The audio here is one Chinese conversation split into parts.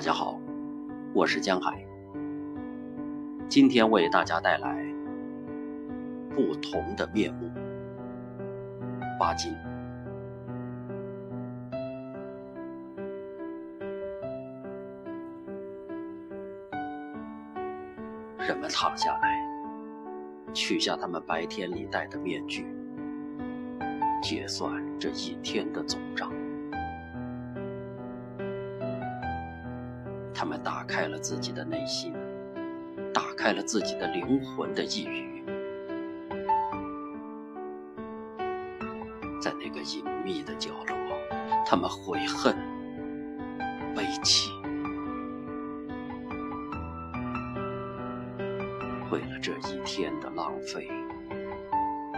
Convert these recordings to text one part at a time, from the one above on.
大家好，我是江海，今天为大家带来不同的面目。巴金，人们躺下来，取下他们白天里戴的面具，结算这一天的总账。他们打开了自己的内心，打开了自己的灵魂的一隅，在那个隐秘的角落，他们悔恨、悲戚，为了这一天的浪费，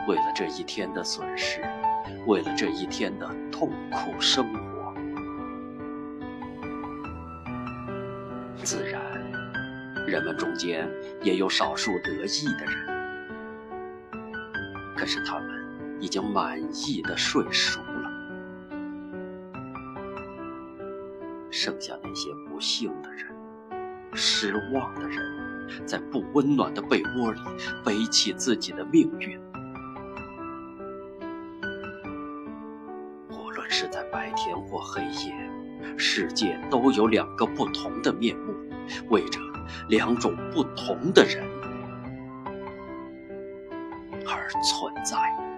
为了这一天的损失，为了这一天的痛苦生活。自然，人们中间也有少数得意的人，可是他们已经满意的睡熟了。剩下那些不幸的人、失望的人，在不温暖的被窝里背起自己的命运。无论是在白天或黑夜。世界都有两个不同的面目，为着两种不同的人而存在。